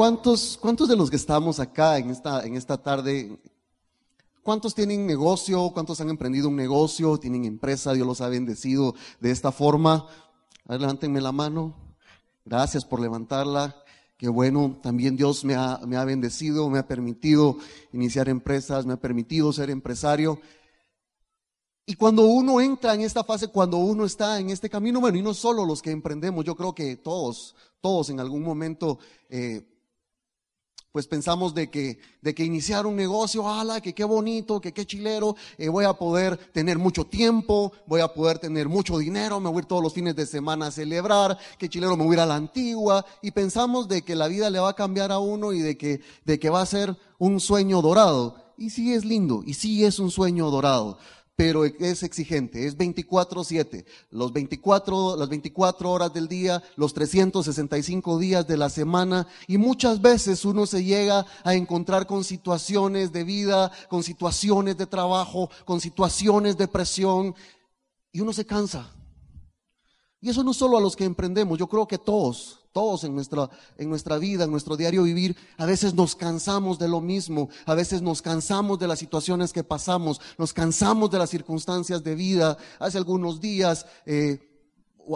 ¿Cuántos, ¿Cuántos de los que estamos acá en esta, en esta tarde, cuántos tienen negocio, cuántos han emprendido un negocio, tienen empresa, Dios los ha bendecido de esta forma? Levántenme la mano. Gracias por levantarla. Qué bueno, también Dios me ha, me ha bendecido, me ha permitido iniciar empresas, me ha permitido ser empresario. Y cuando uno entra en esta fase, cuando uno está en este camino, bueno, y no solo los que emprendemos, yo creo que todos, todos en algún momento eh, pues pensamos de que, de que iniciar un negocio, ala, que qué bonito, que qué chilero, eh, voy a poder tener mucho tiempo, voy a poder tener mucho dinero, me voy a ir todos los fines de semana a celebrar, que chilero me voy a ir a la antigua, y pensamos de que la vida le va a cambiar a uno y de que, de que va a ser un sueño dorado. Y sí es lindo, y sí es un sueño dorado pero es exigente, es 24/7, los 24, las 24 horas del día, los 365 días de la semana y muchas veces uno se llega a encontrar con situaciones de vida, con situaciones de trabajo, con situaciones de presión y uno se cansa. Y eso no solo a los que emprendemos, yo creo que todos, todos en nuestra, en nuestra vida, en nuestro diario vivir, a veces nos cansamos de lo mismo, a veces nos cansamos de las situaciones que pasamos, nos cansamos de las circunstancias de vida. Hace algunos días, eh,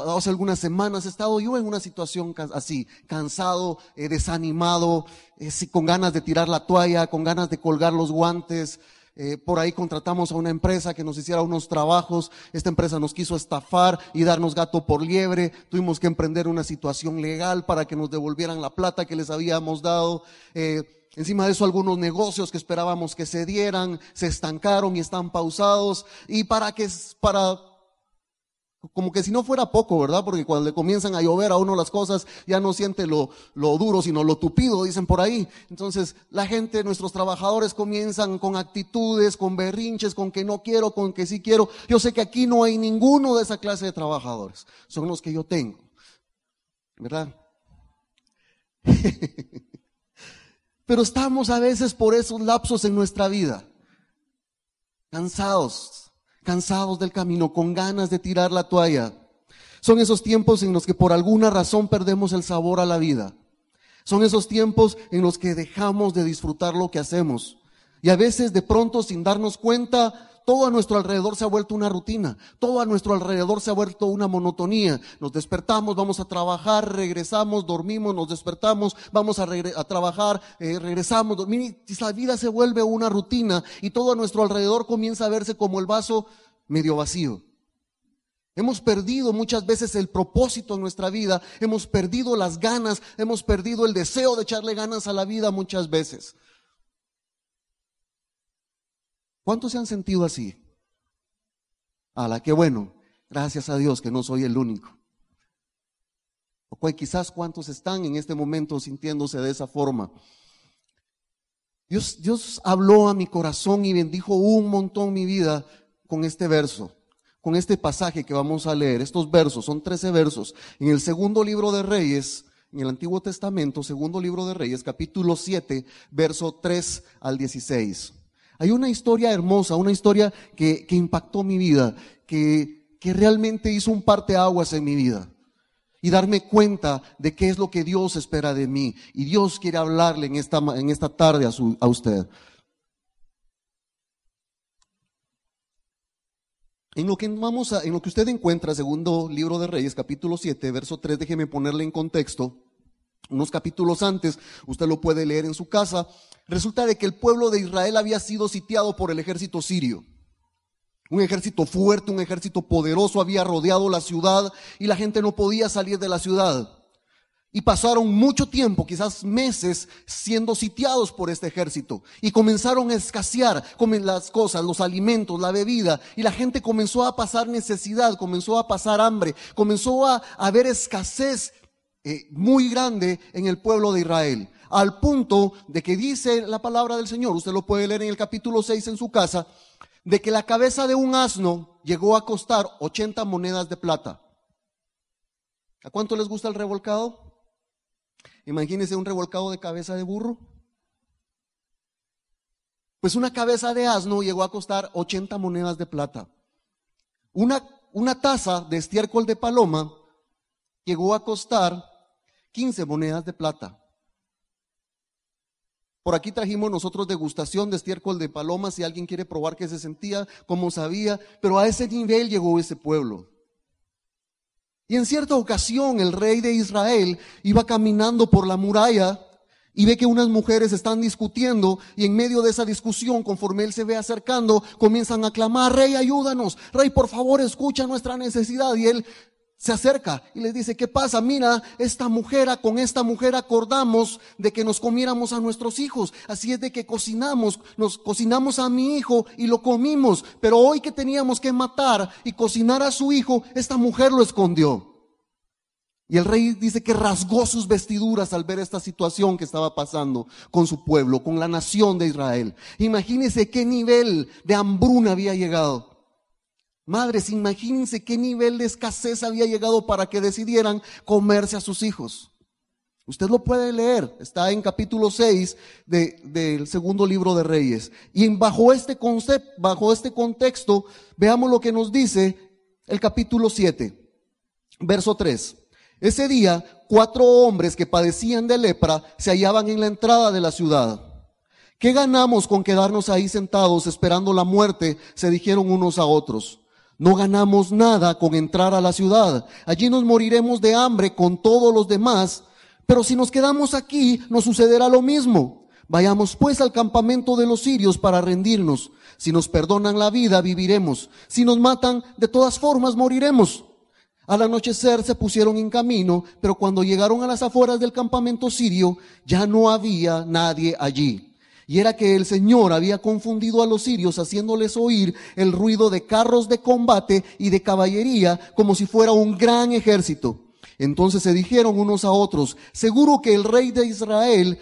hace algunas semanas he estado yo en una situación así, cansado, eh, desanimado, eh, con ganas de tirar la toalla, con ganas de colgar los guantes, eh, por ahí contratamos a una empresa que nos hiciera unos trabajos. Esta empresa nos quiso estafar y darnos gato por liebre. Tuvimos que emprender una situación legal para que nos devolvieran la plata que les habíamos dado. Eh, encima de eso, algunos negocios que esperábamos que se dieran se estancaron y están pausados. Y para que, para como que si no fuera poco, ¿verdad? Porque cuando le comienzan a llover a uno las cosas, ya no siente lo, duro, sino lo tupido, dicen por ahí. Entonces, la gente, nuestros trabajadores comienzan con actitudes, con berrinches, con que no quiero, con que sí quiero. Yo sé que aquí no hay ninguno de esa clase de trabajadores. Son los que yo tengo. ¿Verdad? Pero estamos a veces por esos lapsos en nuestra vida. Cansados, cansados del camino, con ganas de tirar la toalla. Son esos tiempos en los que por alguna razón perdemos el sabor a la vida. Son esos tiempos en los que dejamos de disfrutar lo que hacemos. Y a veces de pronto sin darnos cuenta, todo a nuestro alrededor se ha vuelto una rutina, todo a nuestro alrededor se ha vuelto una monotonía. Nos despertamos, vamos a trabajar, regresamos, dormimos, nos despertamos, vamos a, trabajar, eh, regresamos, dormimos. La vida se vuelve una rutina y todo a nuestro alrededor comienza a verse como el vaso medio vacío. Hemos perdido muchas veces el propósito en nuestra vida, hemos perdido las ganas, hemos perdido el deseo de echarle ganas a la vida muchas veces. ¿Cuántos se han sentido así? la qué bueno. Gracias a Dios que no soy el único. O quizás cuántos están en este momento sintiéndose de esa forma. Dios, Dios habló a mi corazón y bendijo un montón mi vida con este verso, con este pasaje que vamos a leer. Estos versos son 13 versos. En el segundo libro de Reyes, en el Antiguo Testamento, segundo libro de Reyes, capítulo 7, verso 3 al 16. Hay una historia hermosa, una historia que, impactó mi vida, que, que realmente hizo un parteaguas en mi vida. Y darme cuenta de qué es lo que Dios espera de mí. Y Dios quiere hablarle en esta, en esta tarde a, su, a usted. En lo que vamos a, en lo que usted encuentra, segundo libro de Reyes, capítulo 7, verso 3, déjeme ponerle en contexto. Unos capítulos antes, usted lo puede leer en su casa. Resulta de que el pueblo de Israel había sido sitiado por el ejército sirio. Un ejército fuerte, un ejército poderoso había rodeado la ciudad y la gente no podía salir de la ciudad. Y pasaron mucho tiempo, quizás meses, siendo sitiados por este ejército. Y comenzaron a escasear las cosas, los alimentos, la bebida. Y la gente comenzó a pasar necesidad, comenzó a pasar hambre, comenzó a, haber escasez eh, muy grande en el pueblo de Israel. Al punto de que dice la palabra del Señor, usted lo puede leer en el capítulo 6 en su casa, de que la cabeza de un asno llegó a costar 80 monedas de plata. ¿A cuánto les gusta el revolcado? Imagínense un revolcado de cabeza de burro. Pues una cabeza de asno llegó a costar 80 monedas de plata. Una, una taza de estiércol de paloma llegó a costar 15 monedas de plata. Por aquí trajimos nosotros degustación de estiércol de paloma, si alguien quiere probar qué se sentía, cómo sabía, pero a ese nivel llegó ese pueblo. Y en cierta ocasión el rey de Israel iba caminando por la muralla y ve que unas mujeres están discutiendo y en medio de esa discusión, conforme él se ve acercando, comienzan a clamar, rey, ayúdanos, rey, por favor, escucha nuestra necesidad. Y él se acerca y le dice, ¿qué pasa? Mira, esta mujer, con esta mujer acordamos de que nos comiéramos a nuestros hijos. Así es de que cocinamos, nos cocinamos a mi hijo y lo comimos. Pero hoy que teníamos que matar y cocinar a su hijo, esta mujer lo escondió. Y el rey dice que rasgó sus vestiduras al ver esta situación que estaba pasando con su pueblo, con la nación de Israel. Imagínense qué nivel de hambruna había llegado. Madres, imagínense qué nivel de escasez había llegado para que decidieran comerse a sus hijos. Usted lo puede leer, está en capítulo 6 del segundo libro de Reyes. Y bajo este concepto, bajo este contexto, veamos lo que nos dice el capítulo 7, verso 3. Ese día, cuatro hombres que padecían de lepra se hallaban en la entrada de la ciudad. ¿Qué ganamos con quedarnos ahí sentados esperando la muerte? se dijeron unos a otros. No ganamos nada con entrar a la ciudad. Allí nos moriremos de hambre con todos los demás. Pero si nos quedamos aquí, nos sucederá lo mismo. Vayamos pues al campamento de los sirios para rendirnos. Si nos perdonan la vida, viviremos. Si nos matan, de todas formas moriremos. Al anochecer se pusieron en camino, pero cuando llegaron a las afueras del campamento sirio, ya no había nadie allí. Y era que el Señor había confundido a los sirios haciéndoles oír el ruido de carros de combate y de caballería como si fuera un gran ejército. Entonces se dijeron unos a otros, seguro que el rey de Israel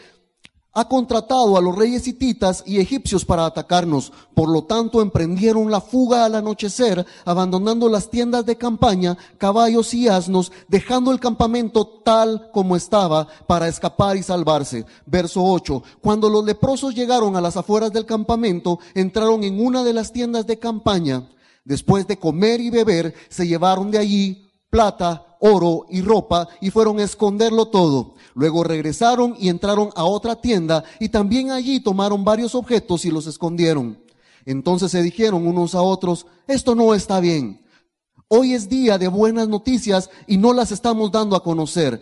ha contratado a los reyes hititas y egipcios para atacarnos. Por lo tanto, emprendieron la fuga al anochecer, abandonando las tiendas de campaña, caballos y asnos, dejando el campamento tal como estaba para escapar y salvarse. Verso 8. Cuando los leprosos llegaron a las afueras del campamento, entraron en una de las tiendas de campaña. Después de comer y beber, se llevaron de allí plata, oro y ropa y fueron a esconderlo todo. Luego regresaron y entraron a otra tienda y también allí tomaron varios objetos y los escondieron. Entonces se dijeron unos a otros, esto no está bien. Hoy es día de buenas noticias y no las estamos dando a conocer.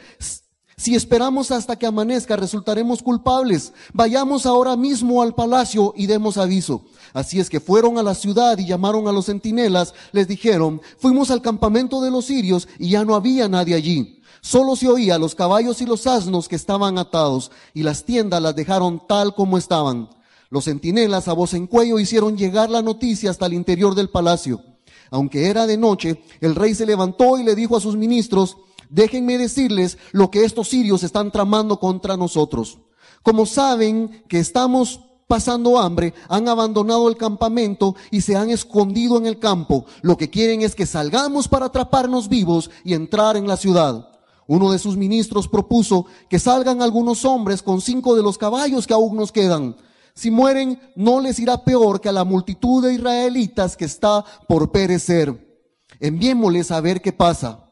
Si esperamos hasta que amanezca, resultaremos culpables. Vayamos ahora mismo al palacio y demos aviso. Así es que fueron a la ciudad y llamaron a los centinelas, les dijeron, fuimos al campamento de los sirios y ya no había nadie allí. Solo se oía los caballos y los asnos que estaban atados, y las tiendas las dejaron tal como estaban. Los centinelas a voz en cuello hicieron llegar la noticia hasta el interior del palacio. Aunque era de noche, el rey se levantó y le dijo a sus ministros, déjenme decirles lo que estos sirios están tramando contra nosotros. Como saben que estamos pasando hambre, han abandonado el campamento y se han escondido en el campo. Lo que quieren es que salgamos para atraparnos vivos y entrar en la ciudad. Uno de sus ministros propuso que salgan algunos hombres con cinco de los caballos que aún nos quedan. Si mueren, no les irá peor que a la multitud de israelitas que está por perecer. Enviémosles a ver qué pasa.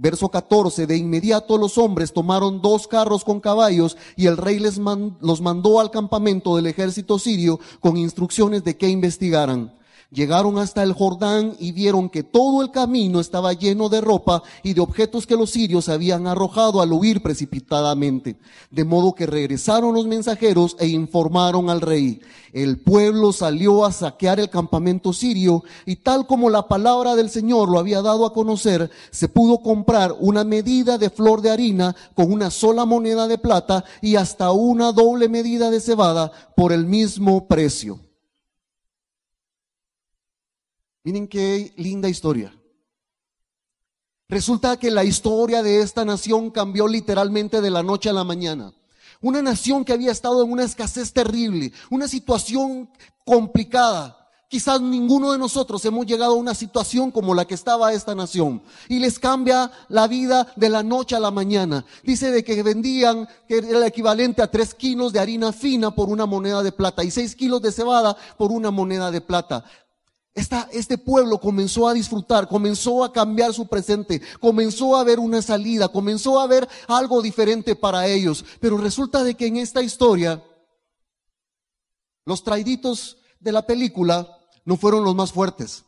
Verso 14, de inmediato los hombres tomaron dos carros con caballos y el rey les los mandó al campamento del ejército sirio con instrucciones de que investigaran. Llegaron hasta el Jordán y vieron que todo el camino estaba lleno de ropa y de objetos que los sirios habían arrojado al huir precipitadamente. De modo que regresaron los mensajeros e informaron al rey. El pueblo salió a saquear el campamento sirio y tal como la palabra del Señor lo había dado a conocer, se pudo comprar una medida de flor de harina con una sola moneda de plata y hasta una doble medida de cebada por el mismo precio. Miren qué linda historia. Resulta que la historia de esta nación cambió literalmente de la noche a la mañana. Una nación que había estado en una escasez terrible, una situación complicada. Quizás ninguno de nosotros hemos llegado a una situación como la que estaba esta nación. Y les cambia la vida de la noche a la mañana. Dice de que vendían, que era el equivalente a tres kilos de harina fina por una moneda de plata y seis kilos de cebada por una moneda de plata este pueblo comenzó a disfrutar, comenzó a cambiar su presente, comenzó a ver una salida, comenzó a ver algo diferente para ellos. Pero resulta de que en esta historia, los traiditos de la película no fueron los más fuertes.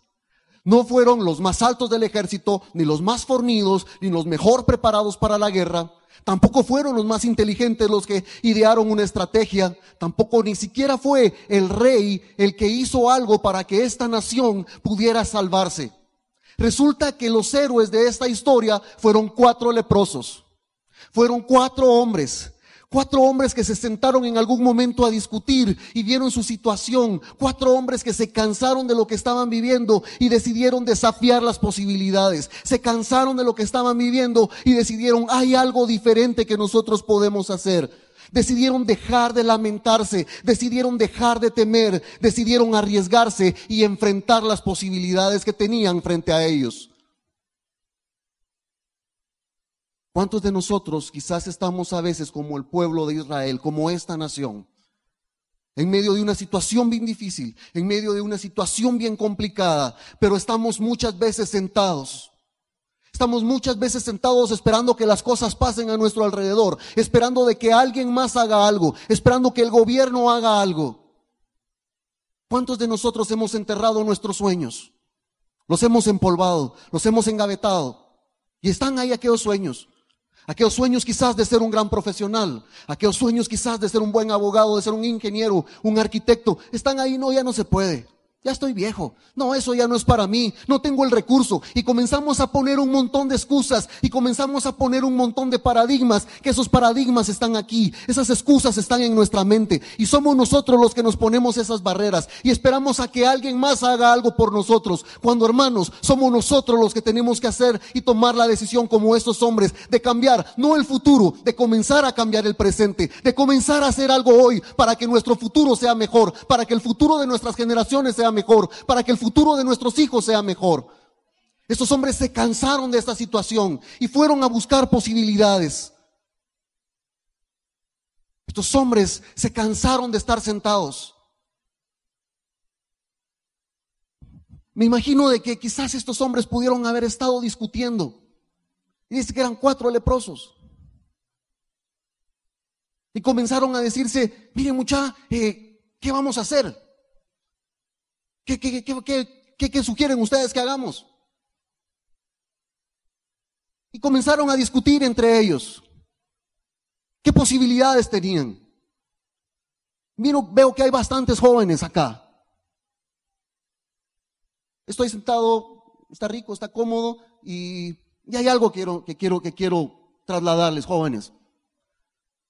No fueron los más altos del ejército, ni los más fornidos, ni los mejor preparados para la guerra. Tampoco fueron los más inteligentes los que idearon una estrategia. Tampoco ni siquiera fue el rey el que hizo algo para que esta nación pudiera salvarse. Resulta que los héroes de esta historia fueron cuatro leprosos. Fueron cuatro hombres Cuatro hombres que se sentaron en algún momento a discutir y vieron su situación. Cuatro hombres que se cansaron de lo que estaban viviendo y decidieron desafiar las posibilidades. Se cansaron de lo que estaban viviendo y decidieron, hay algo diferente que nosotros podemos hacer. Decidieron dejar de lamentarse, decidieron dejar de temer, decidieron arriesgarse y enfrentar las posibilidades que tenían frente a ellos. ¿Cuántos de nosotros quizás estamos a veces como el pueblo de Israel, como esta nación? En medio de una situación bien difícil, en medio de una situación bien complicada, pero estamos muchas veces sentados. Estamos muchas veces sentados esperando que las cosas pasen a nuestro alrededor, esperando de que alguien más haga algo, esperando que el gobierno haga algo. ¿Cuántos de nosotros hemos enterrado nuestros sueños? Los hemos empolvado, los hemos engavetado. Y están ahí aquellos sueños. Aquellos sueños quizás de ser un gran profesional, aquellos sueños quizás de ser un buen abogado, de ser un ingeniero, un arquitecto, están ahí, no, ya no se puede. Ya estoy viejo. No, eso ya no es para mí. No tengo el recurso. Y comenzamos a poner un montón de excusas y comenzamos a poner un montón de paradigmas, que esos paradigmas están aquí. Esas excusas están en nuestra mente. Y somos nosotros los que nos ponemos esas barreras y esperamos a que alguien más haga algo por nosotros. Cuando hermanos, somos nosotros los que tenemos que hacer y tomar la decisión como estos hombres de cambiar, no el futuro, de comenzar a cambiar el presente, de comenzar a hacer algo hoy para que nuestro futuro sea mejor, para que el futuro de nuestras generaciones sea mejor, para que el futuro de nuestros hijos sea mejor. Estos hombres se cansaron de esta situación y fueron a buscar posibilidades. Estos hombres se cansaron de estar sentados. Me imagino de que quizás estos hombres pudieron haber estado discutiendo. Y dice que eran cuatro leprosos. Y comenzaron a decirse, miren mucha, eh, ¿qué vamos a hacer? ¿Qué, sugieren ustedes que hagamos? Y comenzaron a discutir entre ellos. ¿Qué posibilidades tenían? Miro, veo que hay bastantes jóvenes acá. Estoy sentado, está rico, está cómodo y, hay algo que quiero, que quiero, que quiero trasladarles, jóvenes.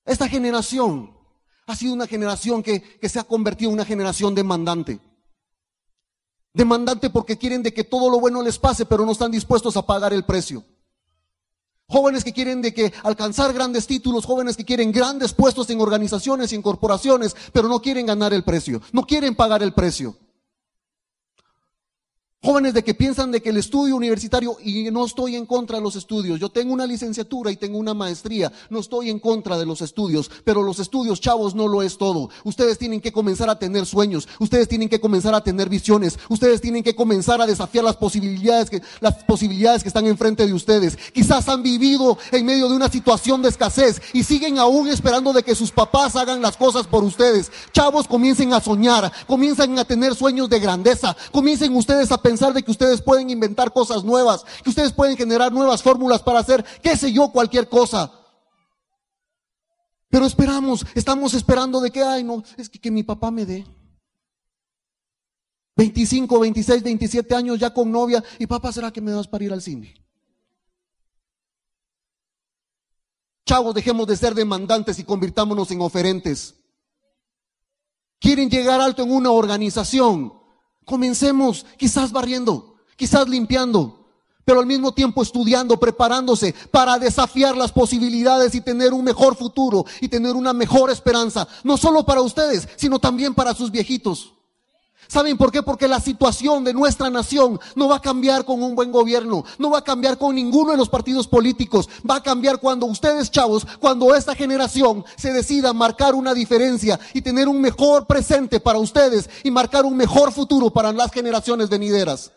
Esta generación ha sido una generación que, que se ha convertido en una generación demandante. Demandante porque quieren de que todo lo bueno les pase, pero no están dispuestos a pagar el precio. Jóvenes que quieren de que alcanzar grandes títulos, jóvenes que quieren grandes puestos en organizaciones y en corporaciones, pero no quieren ganar el precio, no quieren pagar el precio. Jóvenes de que piensan de que el estudio universitario, y no estoy en contra de los estudios, yo tengo una licenciatura y tengo una maestría, no estoy en contra de los estudios, pero los estudios, chavos, no lo es todo. Ustedes tienen que comenzar a tener sueños, ustedes tienen que comenzar a tener visiones, ustedes tienen que comenzar a desafiar las posibilidades que, las posibilidades que están enfrente de ustedes. Quizás han vivido en medio de una situación de escasez y siguen aún esperando de que sus papás hagan las cosas por ustedes. Chavos, comiencen a soñar, comiencen a tener sueños de grandeza, comiencen ustedes a pensar pensar de que ustedes pueden inventar cosas nuevas, que ustedes pueden generar nuevas fórmulas para hacer, qué sé yo, cualquier cosa. Pero esperamos, estamos esperando de que, ay, no, es que, que mi papá me dé. 25, 26, 27 años ya con novia y papá, ¿será que me das para ir al cine? Chavos, dejemos de ser demandantes y convirtámonos en oferentes. Quieren llegar alto en una organización. Comencemos quizás barriendo, quizás limpiando, pero al mismo tiempo estudiando, preparándose para desafiar las posibilidades y tener un mejor futuro y tener una mejor esperanza, no solo para ustedes, sino también para sus viejitos. ¿Saben por qué? Porque la situación de nuestra nación no va a cambiar con un buen gobierno, no va a cambiar con ninguno de los partidos políticos, va a cambiar cuando ustedes, chavos, cuando esta generación se decida marcar una diferencia y tener un mejor presente para ustedes y marcar un mejor futuro para las generaciones venideras.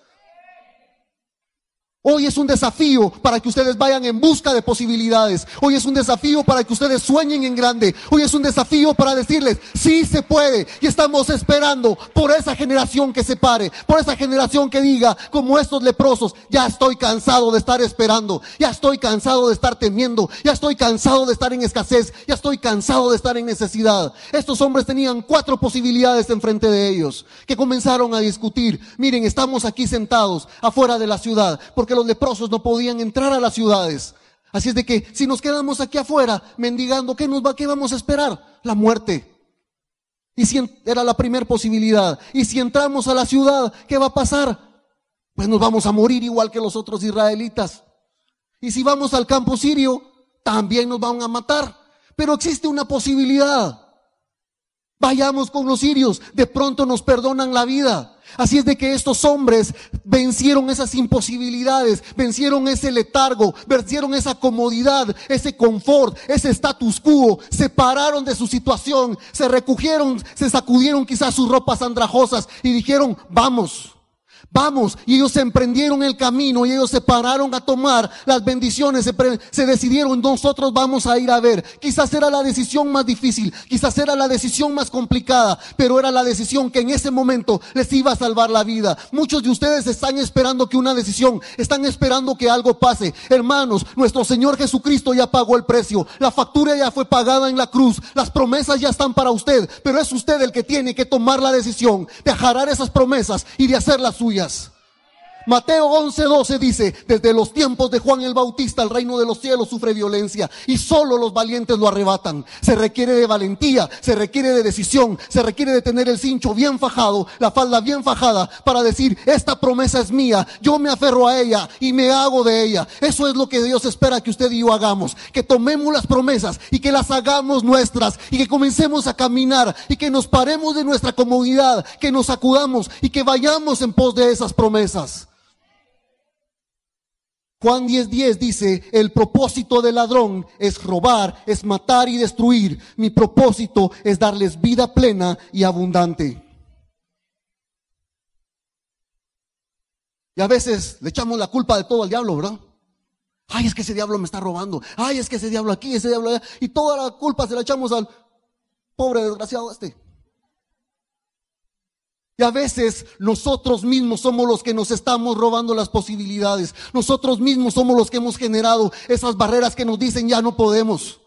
Hoy es un desafío para que ustedes vayan en busca de posibilidades. Hoy es un desafío para que ustedes sueñen en grande. Hoy es un desafío para decirles, sí se puede. Y estamos esperando por esa generación que se pare, por esa generación que diga, como estos leprosos, ya estoy cansado de estar esperando, ya estoy cansado de estar temiendo, ya estoy cansado de estar en escasez, ya estoy cansado de estar en necesidad. Estos hombres tenían cuatro posibilidades enfrente de ellos, que comenzaron a discutir. Miren, estamos aquí sentados afuera de la ciudad, porque los leprosos no podían entrar a las ciudades. Así es de que si nos quedamos aquí afuera mendigando, ¿qué nos va, qué vamos a esperar? La muerte. Y si era la primera posibilidad. Y si entramos a la ciudad, ¿qué va a pasar? Pues nos vamos a morir igual que los otros israelitas. Y si vamos al campo sirio, también nos van a matar. Pero existe una posibilidad. Vayamos con los sirios, de pronto nos perdonan la vida. Así es de que estos hombres vencieron esas imposibilidades, vencieron ese letargo, vencieron esa comodidad, ese confort, ese status quo, se pararon de su situación, se recogieron, se sacudieron quizás sus ropas andrajosas y dijeron, vamos. Vamos, y ellos se emprendieron el camino y ellos se pararon a tomar las bendiciones, se, decidieron, nosotros vamos a ir a ver. Quizás era la decisión más difícil, quizás era la decisión más complicada, pero era la decisión que en ese momento les iba a salvar la vida. Muchos de ustedes están esperando que una decisión, están esperando que algo pase. Hermanos, nuestro Señor Jesucristo ya pagó el precio, la factura ya fue pagada en la cruz, las promesas ya están para usted, pero es usted el que tiene que tomar la decisión de ajarar esas promesas y de hacer las suyas. Mateo 11:12 dice, desde los tiempos de Juan el Bautista el reino de los cielos sufre violencia y solo los valientes lo arrebatan. Se requiere de valentía, se requiere de decisión, se requiere de tener el cincho bien fajado, la falda bien fajada para decir, esta promesa es mía, yo me aferro a ella y me hago de ella. Eso es lo que Dios espera que usted y yo hagamos, que tomemos las promesas y que las hagamos nuestras y que comencemos a caminar y que nos paremos de nuestra comodidad, que nos acudamos y que vayamos en pos de esas promesas. Juan 10:10 dice, el propósito del ladrón es robar, es matar y destruir. Mi propósito es darles vida plena y abundante. Y a veces le echamos la culpa de todo al diablo, ¿verdad? Ay, es que ese diablo me está robando. Ay, es que ese diablo aquí, ese diablo allá. Y toda la culpa se la echamos al pobre desgraciado este. Y a veces nosotros mismos somos los que nos estamos robando las posibilidades. Nosotros mismos somos los que hemos generado esas barreras que nos dicen ya no podemos.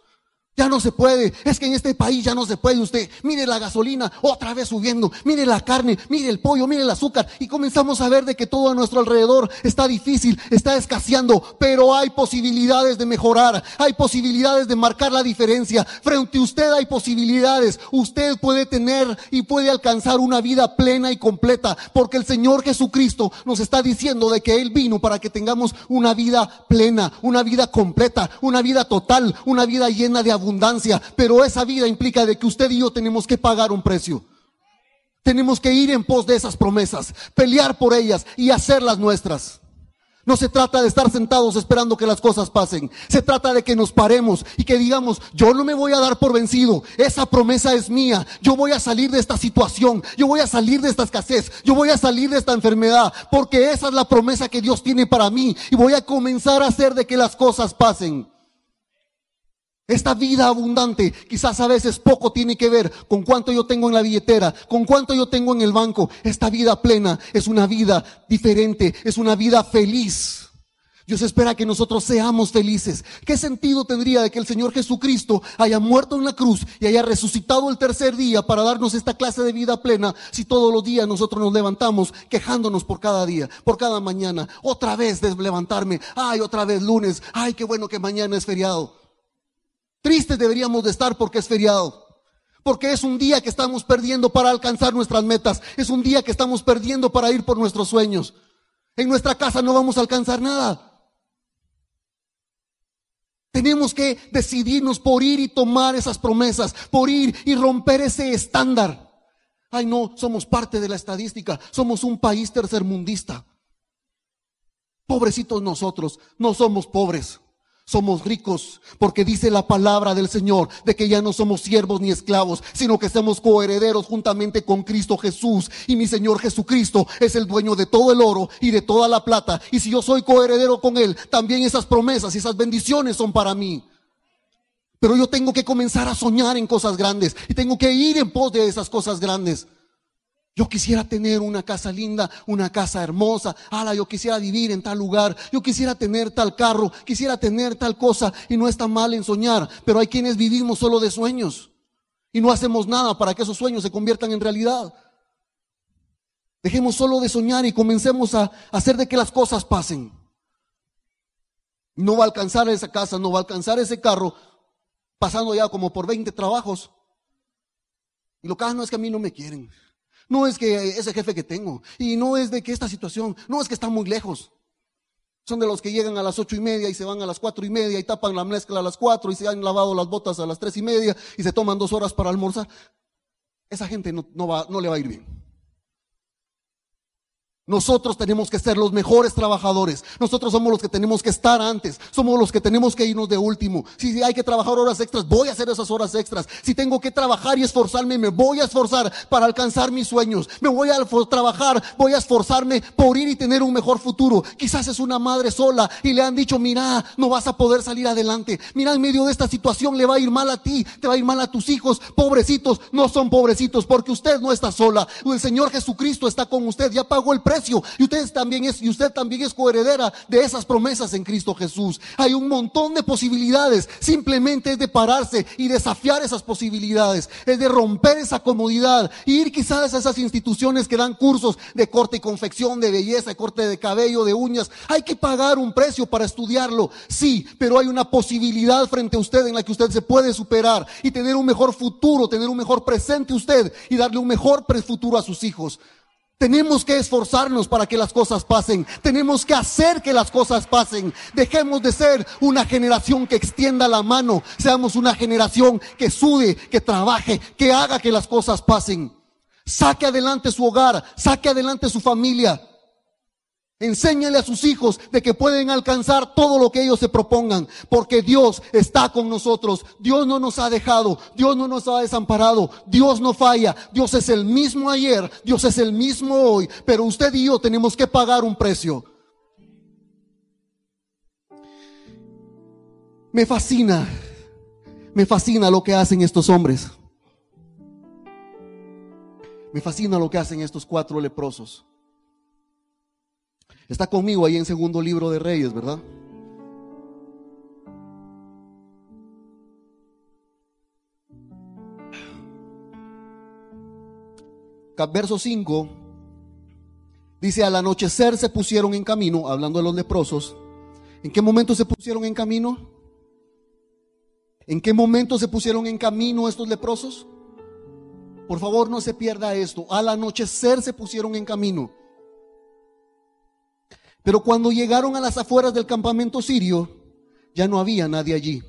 Ya no se puede. Es que en este país ya no se puede usted. Mire la gasolina otra vez subiendo. Mire la carne, mire el pollo, mire el azúcar. Y comenzamos a ver de que todo a nuestro alrededor está difícil, está escaseando. Pero hay posibilidades de mejorar. Hay posibilidades de marcar la diferencia. Frente a usted hay posibilidades. Usted puede tener y puede alcanzar una vida plena y completa. Porque el Señor Jesucristo nos está diciendo de que Él vino para que tengamos una vida plena, una vida completa, una vida total, una vida llena de abundancia abundancia, pero esa vida implica de que usted y yo tenemos que pagar un precio. Tenemos que ir en pos de esas promesas, pelear por ellas y hacerlas nuestras. No se trata de estar sentados esperando que las cosas pasen. Se trata de que nos paremos y que digamos, yo no me voy a dar por vencido. Esa promesa es mía. Yo voy a salir de esta situación. Yo voy a salir de esta escasez. Yo voy a salir de esta enfermedad. Porque esa es la promesa que Dios tiene para mí. Y voy a comenzar a hacer de que las cosas pasen. Esta vida abundante quizás a veces poco tiene que ver con cuánto yo tengo en la billetera, con cuánto yo tengo en el banco. Esta vida plena es una vida diferente, es una vida feliz. Dios espera que nosotros seamos felices. ¿Qué sentido tendría de que el Señor Jesucristo haya muerto en la cruz y haya resucitado el tercer día para darnos esta clase de vida plena si todos los días nosotros nos levantamos quejándonos por cada día, por cada mañana? Otra vez de levantarme, ay, otra vez lunes, ay, qué bueno que mañana es feriado. Tristes deberíamos de estar porque es feriado. Porque es un día que estamos perdiendo para alcanzar nuestras metas. Es un día que estamos perdiendo para ir por nuestros sueños. En nuestra casa no vamos a alcanzar nada. Tenemos que decidirnos por ir y tomar esas promesas, por ir y romper ese estándar. Ay, no, somos parte de la estadística, somos un país tercermundista. Pobrecitos nosotros, no somos pobres. Somos ricos porque dice la palabra del Señor de que ya no somos siervos ni esclavos, sino que somos coherederos juntamente con Cristo Jesús. Y mi Señor Jesucristo es el dueño de todo el oro y de toda la plata. Y si yo soy coheredero con Él, también esas promesas y esas bendiciones son para mí. Pero yo tengo que comenzar a soñar en cosas grandes y tengo que ir en pos de esas cosas grandes. Yo quisiera tener una casa linda, una casa hermosa. Ala, yo quisiera vivir en tal lugar. Yo quisiera tener tal carro. Quisiera tener tal cosa. Y no está mal en soñar. Pero hay quienes vivimos solo de sueños. Y no hacemos nada para que esos sueños se conviertan en realidad. Dejemos solo de soñar y comencemos a hacer de que las cosas pasen. No va a alcanzar esa casa, no va a alcanzar ese carro, pasando ya como por 20 trabajos. Y lo que no es que a mí no me quieren. No es que ese jefe que tengo. Y no es de que esta situación, no es que está muy lejos. Son de los que llegan a las ocho y media y se van a las cuatro y media y tapan la mezcla a las cuatro y se han lavado las botas a las tres y media y se toman dos horas para almorzar. Esa gente no, no, va, no le va a ir bien. Nosotros tenemos que ser los mejores trabajadores. Nosotros somos los que tenemos que estar antes. Somos los que tenemos que irnos de último. Si hay que trabajar horas extras, voy a hacer esas horas extras. Si tengo que trabajar y esforzarme, me voy a esforzar para alcanzar mis sueños. Me voy a trabajar, voy a esforzarme por ir y tener un mejor futuro. Quizás es una madre sola y le han dicho, mira, no vas a poder salir adelante. Mira, en medio de esta situación le va a ir mal a ti, te va a ir mal a tus hijos. Pobrecitos, no son pobrecitos porque usted no está sola. El Señor Jesucristo está con usted, ya pagó el precio y usted también es, y usted también es coheredera de esas promesas en Cristo Jesús. Hay un montón de posibilidades. Simplemente es de pararse y desafiar esas posibilidades. Es de romper esa comodidad. ir quizás a esas instituciones que dan cursos de corte y confección, de belleza, de corte de cabello, de uñas. Hay que pagar un precio para estudiarlo. Sí, pero hay una posibilidad frente a usted en la que usted se puede superar y tener un mejor futuro, tener un mejor presente usted y darle un mejor futuro a sus hijos. Tenemos que esforzarnos para que las cosas pasen. Tenemos que hacer que las cosas pasen. Dejemos de ser una generación que extienda la mano. Seamos una generación que sude, que trabaje, que haga que las cosas pasen. Saque adelante su hogar, saque adelante su familia. Enséñale a sus hijos de que pueden alcanzar todo lo que ellos se propongan, porque Dios está con nosotros. Dios no nos ha dejado, Dios no nos ha desamparado, Dios no falla, Dios es el mismo ayer, Dios es el mismo hoy, pero usted y yo tenemos que pagar un precio. Me fascina, me fascina lo que hacen estos hombres. Me fascina lo que hacen estos cuatro leprosos. Está conmigo ahí en segundo libro de Reyes, ¿verdad? Verso 5 dice, al anochecer se pusieron en camino, hablando de los leprosos. ¿En qué momento se pusieron en camino? ¿En qué momento se pusieron en camino estos leprosos? Por favor, no se pierda esto. Al anochecer se pusieron en camino. Pero cuando llegaron a las afueras del campamento sirio, ya no había nadie allí.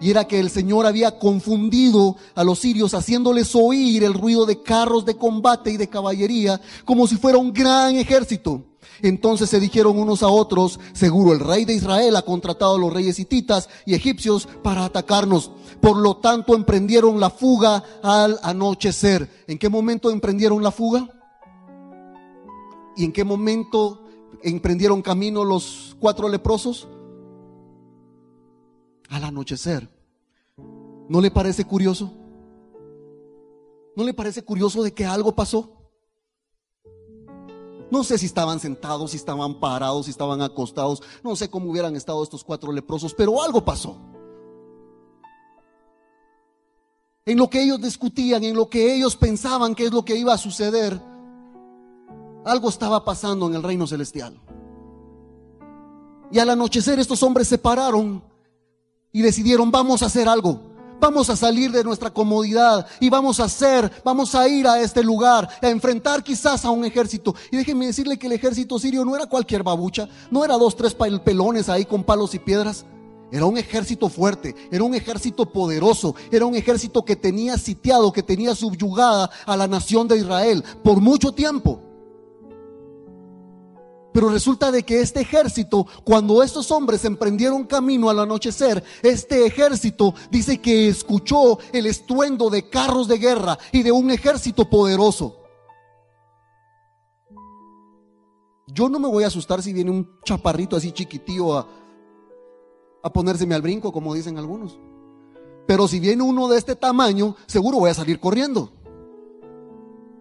Y era que el Señor había confundido a los sirios haciéndoles oír el ruido de carros de combate y de caballería como si fuera un gran ejército. Entonces se dijeron unos a otros, seguro el rey de Israel ha contratado a los reyes hititas y egipcios para atacarnos. Por lo tanto emprendieron la fuga al anochecer. ¿En qué momento emprendieron la fuga? ¿Y en qué momento emprendieron camino los cuatro leprosos? Al anochecer. ¿No le parece curioso? ¿No le parece curioso de que algo pasó? No sé si estaban sentados, si estaban parados, si estaban acostados. No sé cómo hubieran estado estos cuatro leprosos, pero algo pasó. En lo que ellos discutían, en lo que ellos pensaban que es lo que iba a suceder, algo estaba pasando en el reino celestial. Y al anochecer estos hombres se pararon y decidieron, vamos a hacer algo. Vamos a salir de nuestra comodidad y vamos a hacer, vamos a ir a este lugar, a enfrentar quizás a un ejército. Y déjenme decirle que el ejército sirio no era cualquier babucha, no era dos, tres pelones ahí con palos y piedras. Era un ejército fuerte, era un ejército poderoso, era un ejército que tenía sitiado, que tenía subyugada a la nación de Israel por mucho tiempo. Pero resulta de que este ejército, cuando estos hombres emprendieron camino al anochecer, este ejército dice que escuchó el estruendo de carros de guerra y de un ejército poderoso. Yo no me voy a asustar si viene un chaparrito así chiquitío a, a ponérseme al brinco, como dicen algunos. Pero si viene uno de este tamaño, seguro voy a salir corriendo.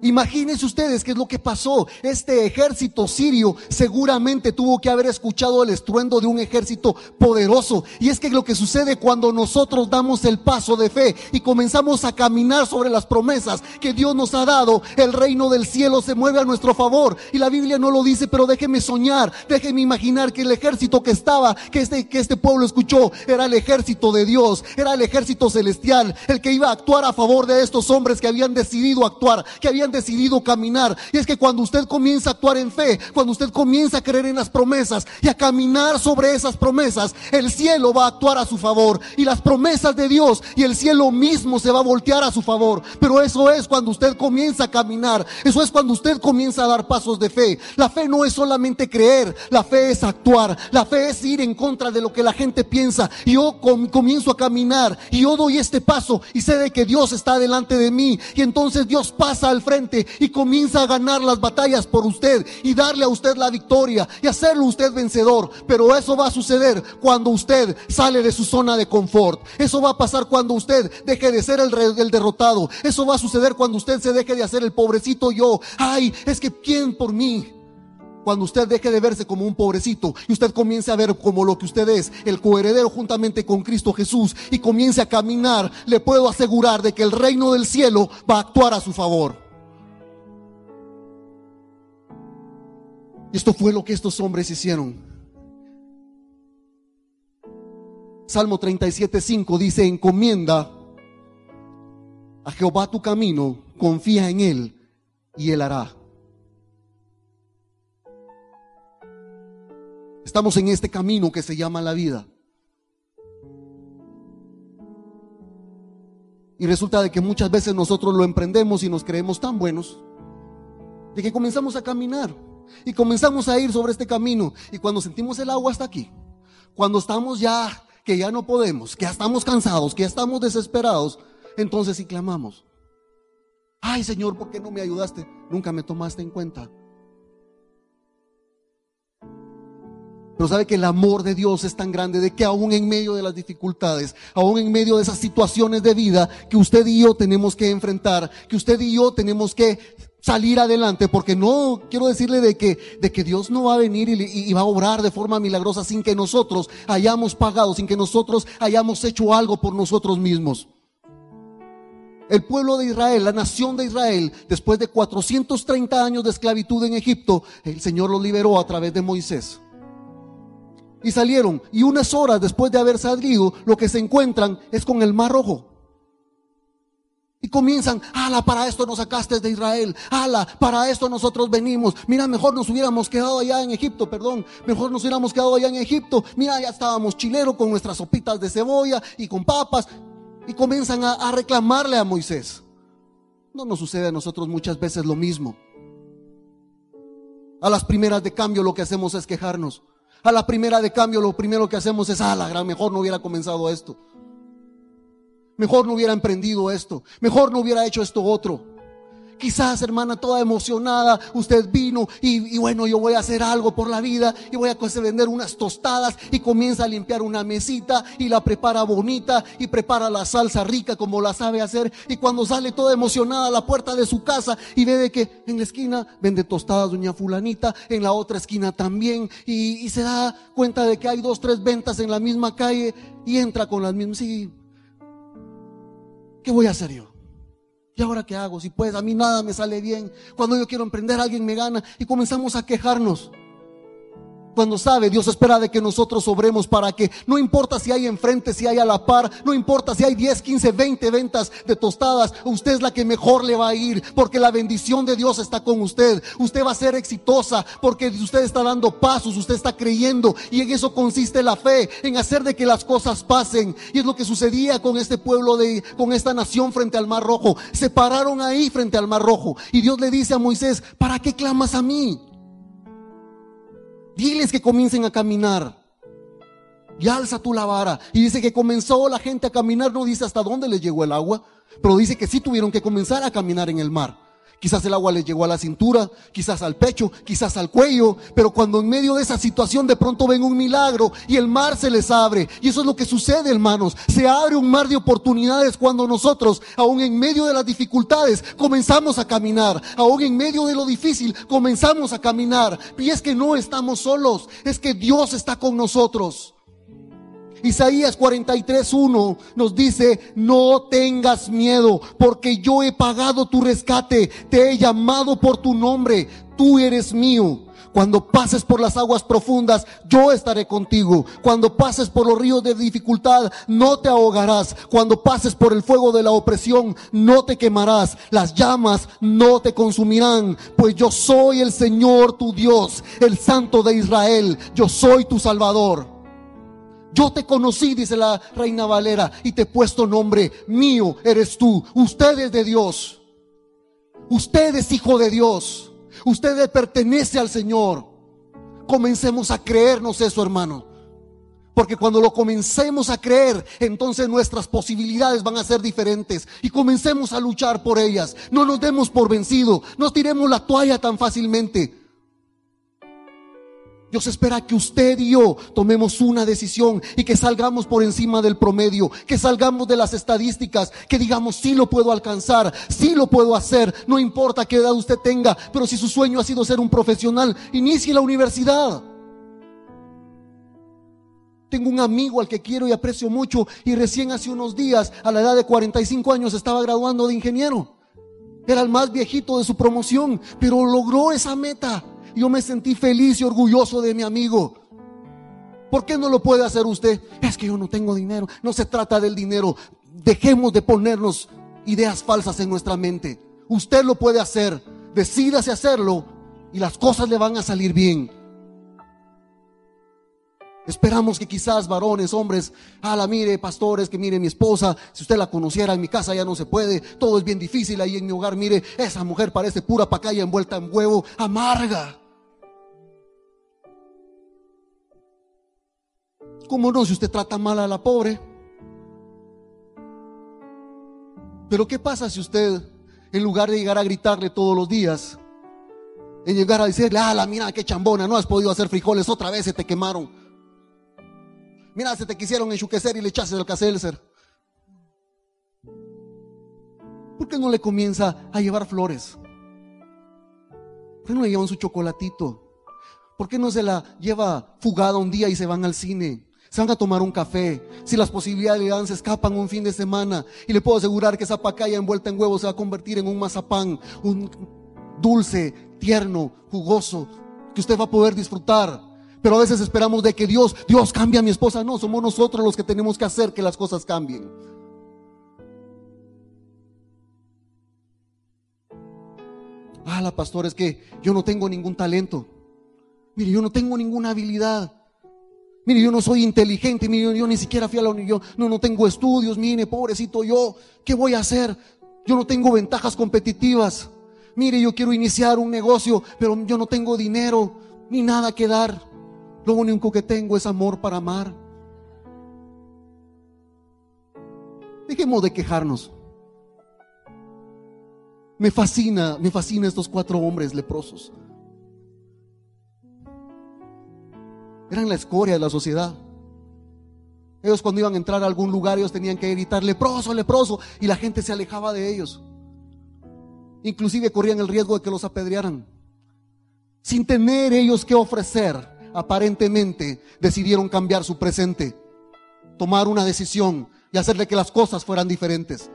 Imagínense ustedes qué es lo que pasó. Este ejército sirio seguramente tuvo que haber escuchado el estruendo de un ejército poderoso. Y es que lo que sucede cuando nosotros damos el paso de fe y comenzamos a caminar sobre las promesas que Dios nos ha dado, el reino del cielo se mueve a nuestro favor. Y la Biblia no lo dice, pero déjeme soñar, déjeme imaginar que el ejército que estaba, que este, que este pueblo escuchó, era el ejército de Dios, era el ejército celestial, el que iba a actuar a favor de estos hombres que habían decidido actuar, que habían decidido caminar. Y es que cuando usted comienza a actuar en fe, cuando usted comienza a creer en las promesas y a caminar sobre esas promesas, el cielo va a actuar a su favor. Y las promesas de Dios y el cielo mismo se va a voltear a su favor. Pero eso es cuando usted comienza a caminar. Eso es cuando usted comienza a dar pasos de fe. La fe no es solamente creer, la fe es actuar. La fe es ir en contra de lo que la gente piensa. Yo comienzo a caminar y yo doy este paso y sé de que Dios está delante de mí. Y entonces Dios pasa al frente y comienza a ganar las batallas por usted y darle a usted la victoria y hacerlo usted vencedor. Pero eso va a suceder cuando usted sale de su zona de confort. Eso va a pasar cuando usted deje de ser el, el derrotado. Eso va a suceder cuando usted se deje de hacer el pobrecito yo. Ay, es que ¿quién por mí? cuando usted deje de verse como un pobrecito y usted comience a ver como lo que usted es, el coheredero juntamente con Cristo Jesús y comience a caminar, le puedo asegurar de que el reino del cielo va a actuar a su favor. Esto fue lo que estos hombres hicieron. Salmo 37.5 dice, encomienda a Jehová tu camino, confía en Él y Él hará. Estamos en este camino que se llama la vida. Y resulta de que muchas veces nosotros lo emprendemos y nos creemos tan buenos de que comenzamos a caminar y comenzamos a ir sobre este camino. Y cuando sentimos el agua hasta aquí, cuando estamos ya, que ya no podemos, que ya estamos cansados, que ya estamos desesperados, entonces sí clamamos. Ay Señor, ¿por qué no me ayudaste? Nunca me tomaste en cuenta. Pero sabe que el amor de Dios es tan grande de que aún en medio de las dificultades, aún en medio de esas situaciones de vida que usted y yo tenemos que enfrentar, que usted y yo tenemos que salir adelante, porque no quiero decirle de que, de que Dios no va a venir y, va a obrar de forma milagrosa sin que nosotros hayamos pagado, sin que nosotros hayamos hecho algo por nosotros mismos. El pueblo de Israel, la nación de Israel, después de 430 años de esclavitud en Egipto, el Señor los liberó a través de Moisés. Y salieron, y unas horas después de haber salido, lo que se encuentran es con el mar rojo Y comienzan, ala, para esto nos sacaste de Israel, ala, para esto nosotros venimos. Mira, mejor nos hubiéramos quedado allá en Egipto, perdón, mejor nos hubiéramos quedado allá en Egipto. Mira, ya estábamos chilero con nuestras sopitas de cebolla y con papas. Y comienzan a, reclamarle a Moisés. No nos sucede a nosotros muchas veces lo mismo. A las primeras de cambio lo que hacemos es quejarnos. A la primera de cambio lo primero que hacemos es, la gran, mejor no hubiera comenzado esto. Mejor no hubiera emprendido esto. Mejor no hubiera hecho esto otro. Quizás, hermana, toda emocionada, usted vino y, bueno, yo voy a hacer algo por la vida y voy a vender unas tostadas y comienza a limpiar una mesita y la prepara bonita y prepara la salsa rica como la sabe hacer y cuando sale toda emocionada a la puerta de su casa y ve de que en la esquina vende tostadas doña fulanita, en la otra esquina también y, y se da cuenta de que hay dos, tres ventas en la misma calle y entra con las mismas. Sí, ¿qué voy a hacer yo? ¿Y ahora qué hago? Si pues a mí nada me sale bien. Cuando yo quiero emprender, alguien me gana y comenzamos a quejarnos cuando sabe, Dios espera de que nosotros obremos para que no importa si hay enfrente, si hay a la par, no importa si hay 10, 15, 20 ventas de tostadas, usted es la que mejor le va a ir, porque la bendición de Dios está con usted. Usted va a ser exitosa porque usted está dando pasos, usted está creyendo y en eso consiste la fe, en hacer de que las cosas pasen. Y es lo que sucedía con este pueblo de con esta nación frente al Mar Rojo. Se pararon ahí frente al Mar Rojo y Dios le dice a Moisés, "¿Para qué clamas a mí?" Diles que comiencen a caminar. Y alza tu la vara. Y dice que comenzó la gente a caminar. No dice hasta dónde les llegó el agua. Pero dice que sí tuvieron que comenzar a caminar en el mar. Quizás el agua les llegó a la cintura, quizás al pecho, quizás al cuello, pero cuando en medio de esa situación de pronto ven un milagro y el mar se les abre. Y eso es lo que sucede, hermanos. Se abre un mar de oportunidades cuando nosotros, aún en medio de las dificultades, comenzamos a caminar. Aún en medio de lo difícil, comenzamos a caminar. Y es que no estamos solos, es que Dios está con nosotros. Isaías 43.1 nos dice, no tengas miedo, porque yo he pagado tu rescate, te he llamado por tu nombre, tú eres mío. Cuando pases por las aguas profundas, yo estaré contigo. Cuando pases por los ríos de dificultad, no te ahogarás. Cuando pases por el fuego de la opresión, no te quemarás. Las llamas no te consumirán, pues yo soy el Señor tu Dios, el Santo de Israel. Yo soy tu Salvador. Yo te conocí, dice la reina Valera, y te he puesto nombre. Mío eres tú. Usted es de Dios. Usted es hijo de Dios. Usted pertenece al Señor. Comencemos a creernos eso, hermano. Porque cuando lo comencemos a creer, entonces nuestras posibilidades van a ser diferentes. Y comencemos a luchar por ellas. No nos demos por vencido. No tiremos la toalla tan fácilmente. Dios espera que usted y yo tomemos una decisión y que salgamos por encima del promedio, que salgamos de las estadísticas, que digamos, sí lo puedo alcanzar, sí lo puedo hacer, no importa qué edad usted tenga, pero si su sueño ha sido ser un profesional, inicie la universidad. Tengo un amigo al que quiero y aprecio mucho y recién hace unos días, a la edad de 45 años, estaba graduando de ingeniero. Era el más viejito de su promoción, pero logró esa meta yo me sentí feliz y orgulloso de mi amigo. ¿Por qué no lo puede hacer usted? Es que yo no tengo dinero. No se trata del dinero. Dejemos de ponernos ideas falsas en nuestra mente. Usted lo puede hacer. Decídase hacerlo y las cosas le van a salir bien. Esperamos que quizás varones, hombres, la mire, pastores, que mire mi esposa, si usted la conociera en mi casa ya no se puede, todo es bien difícil ahí en mi hogar, mire, esa mujer parece pura pacaya envuelta en huevo, amarga. ¿Cómo no si usted trata mal a la pobre? Pero ¿qué pasa si usted, en lugar de llegar a gritarle todos los días, en llegar a decirle, ah, la mira qué chambona, no has podido hacer frijoles, otra vez se te quemaron. Mira, se te quisieron enchuquecer y le echaste el caselser. ¿Por qué no le comienza a llevar flores? ¿Por qué no le llevan su chocolatito? ¿Por qué no se la lleva fugada un día y se van al cine? Se van a tomar un café. Si las posibilidades le dan, se escapan un fin de semana. Y le puedo asegurar que esa pacaya envuelta en huevo se va a convertir en un mazapán, un dulce, tierno, jugoso, que usted va a poder disfrutar. Pero a veces esperamos de que Dios, Dios cambie a mi esposa. No, somos nosotros los que tenemos que hacer que las cosas cambien. la pastor, es que yo no tengo ningún talento. Mire, yo no tengo ninguna habilidad. Mire, yo no soy inteligente, mire, yo, ni siquiera fui a la universidad, no, no tengo estudios, mire, pobrecito yo, ¿qué voy a hacer? Yo no tengo ventajas competitivas. Mire, yo quiero iniciar un negocio, pero yo no tengo dinero ni nada que dar. Lo único que tengo es amor para amar. Dejemos de quejarnos. Me fascina, me fascina estos cuatro hombres leprosos. Eran la escoria de la sociedad. Ellos cuando iban a entrar a algún lugar, ellos tenían que gritar leproso, leproso, y la gente se alejaba de ellos. Inclusive corrían el riesgo de que los apedrearan. Sin tener ellos que ofrecer, aparentemente decidieron cambiar su presente, tomar una decisión y hacerle que las cosas fueran diferentes.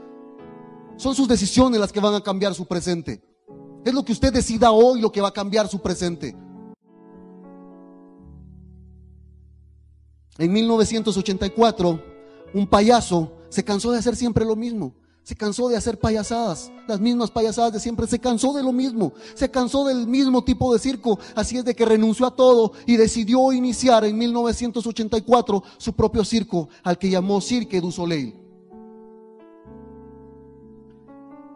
Son sus decisiones las que van a cambiar su presente. Es lo que usted decida hoy lo que va a cambiar su presente. En 1984, un payaso se cansó de hacer siempre lo mismo. Se cansó de hacer payasadas, las mismas payasadas de siempre. Se cansó de lo mismo. Se cansó del mismo tipo de circo. Así es de que renunció a todo y decidió iniciar en 1984 su propio circo, al que llamó Cirque du Soleil.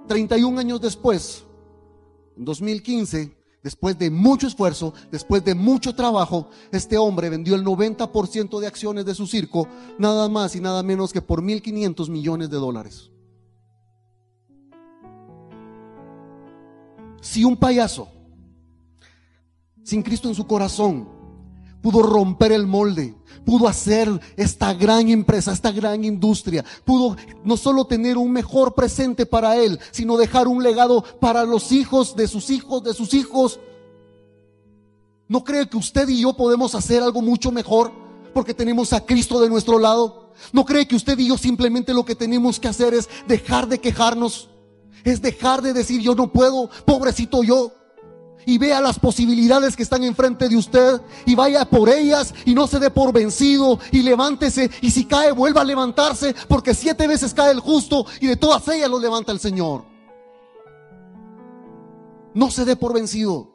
31 años después, en 2015, Después de mucho esfuerzo, después de mucho trabajo, este hombre vendió el 90% de acciones de su circo, nada más y nada menos que por 1.500 millones de dólares. Si un payaso, sin Cristo en su corazón, pudo romper el molde, pudo hacer esta gran empresa, esta gran industria, pudo no solo tener un mejor presente para él, sino dejar un legado para los hijos de sus hijos, de sus hijos. ¿No cree que usted y yo podemos hacer algo mucho mejor porque tenemos a Cristo de nuestro lado? ¿No cree que usted y yo simplemente lo que tenemos que hacer es dejar de quejarnos? Es dejar de decir yo no puedo, pobrecito yo y vea las posibilidades que están enfrente de usted y vaya por ellas y no se dé por vencido y levántese y si cae vuelva a levantarse porque siete veces cae el justo y de todas ellas lo levanta el Señor. No se dé por vencido.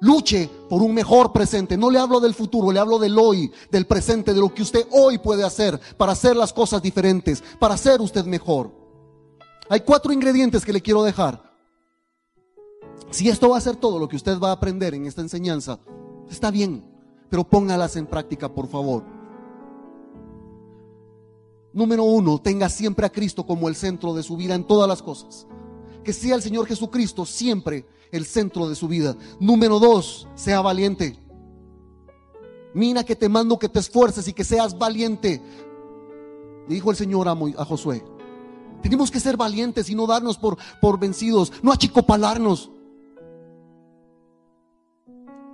Luche por un mejor presente. No le hablo del futuro, le hablo del hoy, del presente, de lo que usted hoy puede hacer para hacer las cosas diferentes, para ser usted mejor. Hay cuatro ingredientes que le quiero dejar si esto va a ser todo lo que usted va a aprender en esta enseñanza, está bien, pero póngalas en práctica, por favor. Número uno, tenga siempre a Cristo como el centro de su vida en todas las cosas. Que sea el Señor Jesucristo siempre el centro de su vida. Número dos, sea valiente. Mira que te mando que te esfuerces y que seas valiente. Dijo el Señor a, Josué. Tenemos que ser valientes y no darnos por, por vencidos, no achicopalarnos.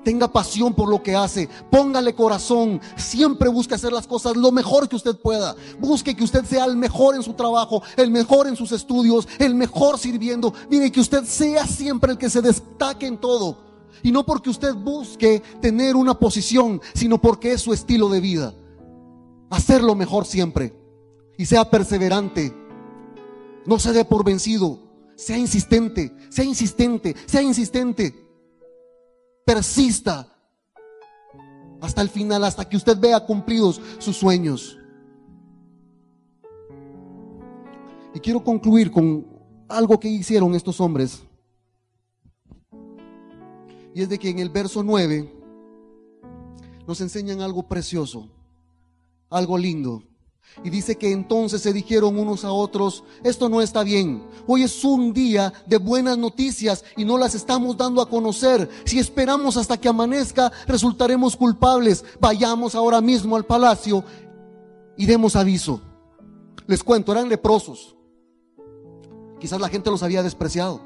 Tenga pasión por lo que hace. Póngale corazón. Siempre busque hacer las cosas lo mejor que usted pueda. Busque que usted sea el mejor en su trabajo, el mejor en sus estudios, el mejor sirviendo. Mire, que usted sea siempre el que se destaque en todo. Y no porque usted busque tener una posición, sino porque es su estilo de vida. Hacerlo mejor siempre. Y sea perseverante. No se dé por vencido. Sea insistente, sea insistente, sea insistente persista hasta el final, hasta que usted vea cumplidos sus sueños. Y quiero concluir con algo que hicieron estos hombres. Y es de que en el verso 9 nos enseñan algo precioso, algo lindo. Y dice que entonces se dijeron unos a otros, esto no está bien. Hoy es un día de buenas noticias y no las estamos dando a conocer. Si esperamos hasta que amanezca, resultaremos culpables. Vayamos ahora mismo al palacio y demos aviso. Les cuento, eran leprosos. Quizás la gente los había despreciado.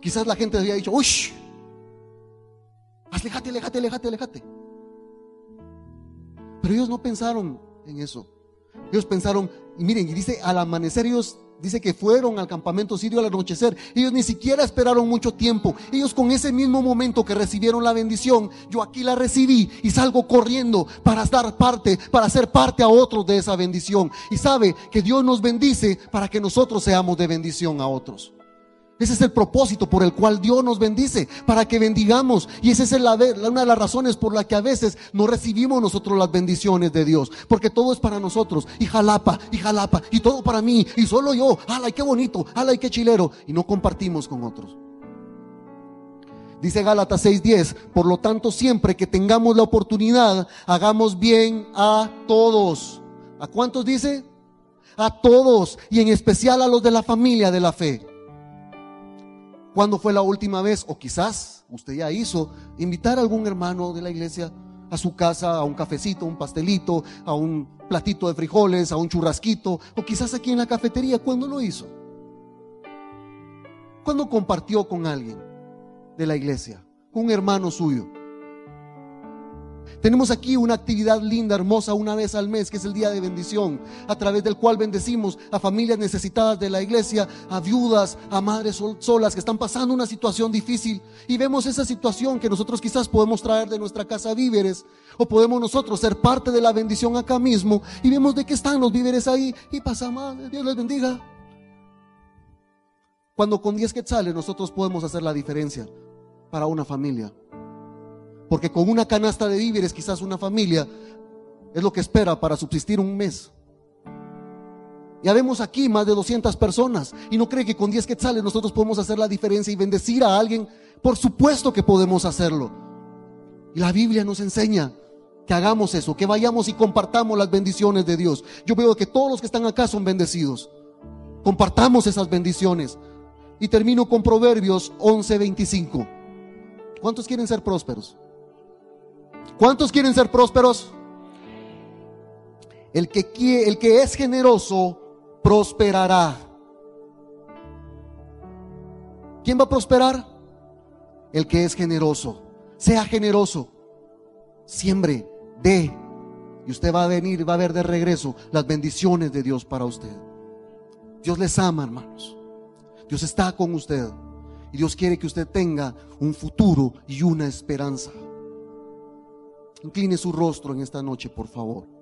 Quizás la gente había dicho, uy, alejate, alejate, alejate, alejate. Pero ellos no pensaron en eso. Ellos pensaron, y miren, y dice, al amanecer ellos, dice que fueron al campamento sirio al anochecer. Ellos ni siquiera esperaron mucho tiempo. Ellos con ese mismo momento que recibieron la bendición, yo aquí la recibí y salgo corriendo para dar parte, para ser parte a otros de esa bendición. Y sabe que Dios nos bendice para que nosotros seamos de bendición a otros. Ese es el propósito por el cual Dios nos bendice, para que bendigamos. Y esa es una de las razones por la que a veces no recibimos nosotros las bendiciones de Dios. Porque todo es para nosotros. Y jalapa, y jalapa, y todo para mí. Y solo yo. ¡Hala, qué bonito! ¡Hala, qué chilero! Y no compartimos con otros. Dice Gálatas 6:10, por lo tanto siempre que tengamos la oportunidad, hagamos bien a todos. ¿A cuántos dice? A todos y en especial a los de la familia de la fe. ¿Cuándo fue la última vez? O quizás usted ya hizo invitar a algún hermano de la iglesia a su casa, a un cafecito, un pastelito, a un platito de frijoles, a un churrasquito, o quizás aquí en la cafetería. ¿Cuándo lo hizo? ¿Cuándo compartió con alguien de la iglesia? Un hermano suyo. Tenemos aquí una actividad linda, hermosa, una vez al mes, que es el día de bendición, a través del cual bendecimos a familias necesitadas de la iglesia, a viudas, a madres solas que están pasando una situación difícil. Y vemos esa situación que nosotros quizás podemos traer de nuestra casa víveres, o podemos nosotros ser parte de la bendición acá mismo, y vemos de qué están los víveres ahí, y pasamos, Dios les bendiga. Cuando con 10 quetzales nosotros podemos hacer la diferencia para una familia. Porque con una canasta de víveres quizás una familia es lo que espera para subsistir un mes. Ya vemos aquí más de 200 personas y no cree que con 10 quetzales nosotros podemos hacer la diferencia y bendecir a alguien. Por supuesto que podemos hacerlo. Y la Biblia nos enseña que hagamos eso, que vayamos y compartamos las bendiciones de Dios. Yo veo que todos los que están acá son bendecidos. Compartamos esas bendiciones. Y termino con Proverbios 11:25. ¿Cuántos quieren ser prósperos? ¿Cuántos quieren ser prósperos? El que, el que es generoso prosperará. ¿Quién va a prosperar? El que es generoso. Sea generoso. Siembre, dé. Y usted va a venir, va a ver de regreso las bendiciones de Dios para usted. Dios les ama, hermanos. Dios está con usted. Y Dios quiere que usted tenga un futuro y una esperanza. Incline su rostro en esta noche, por favor.